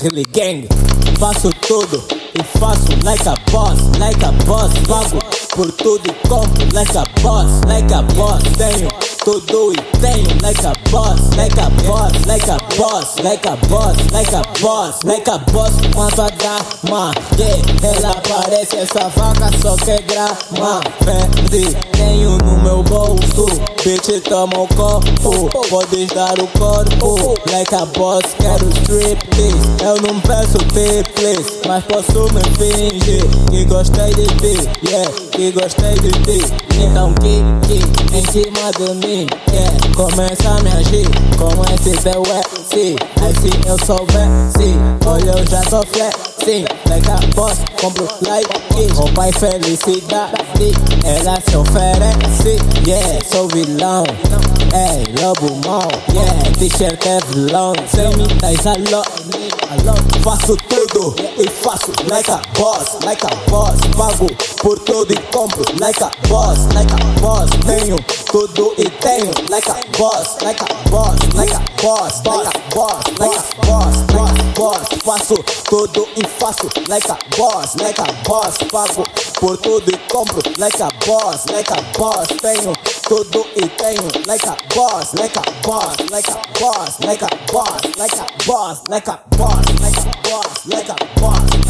Gilly Gang. Faço tudo e faço like a boss, like a boss. Pago por tudo e compro like a boss, like a boss. Tenho tudo e tenho like a boss, like a boss, like a boss, like a boss, like a boss, like a boss. Quanto a dama, yeah, ela parece essa vaca só que é grama. Fendi, tenho no meu bolso, bitch toma o corpo, podes dar o corpo. Like a boss, quero striptease, eu não peço tips, mas posso me fingir. Que gostei de ti, yeah, que gostei de ti. Então que, que, em cima de mim, yeah, começa a me agir como esse teu é, Aí se eu souber, sim, olha eu já flexing, like a boss, compro like o pai felicidade, ela se oferece, yeah, sou vilão, Ei, lobo mão, yeah, t-shirt é vilão, sem me tais alô, faço tudo e faço like a boss, like a boss, pago por tudo e compro like a boss, like a boss, tenho tudo e tenho like a boss, like a boss, like a boss, like a boss, like a boss, boss, boss, faço tudo e faço like a boss, like a boss, pago por tudo e compro like a boss, like a boss, tenho tudo e tenho like a boss, like a boss, like a boss, like a boss, like a boss, like a boss, like a boss.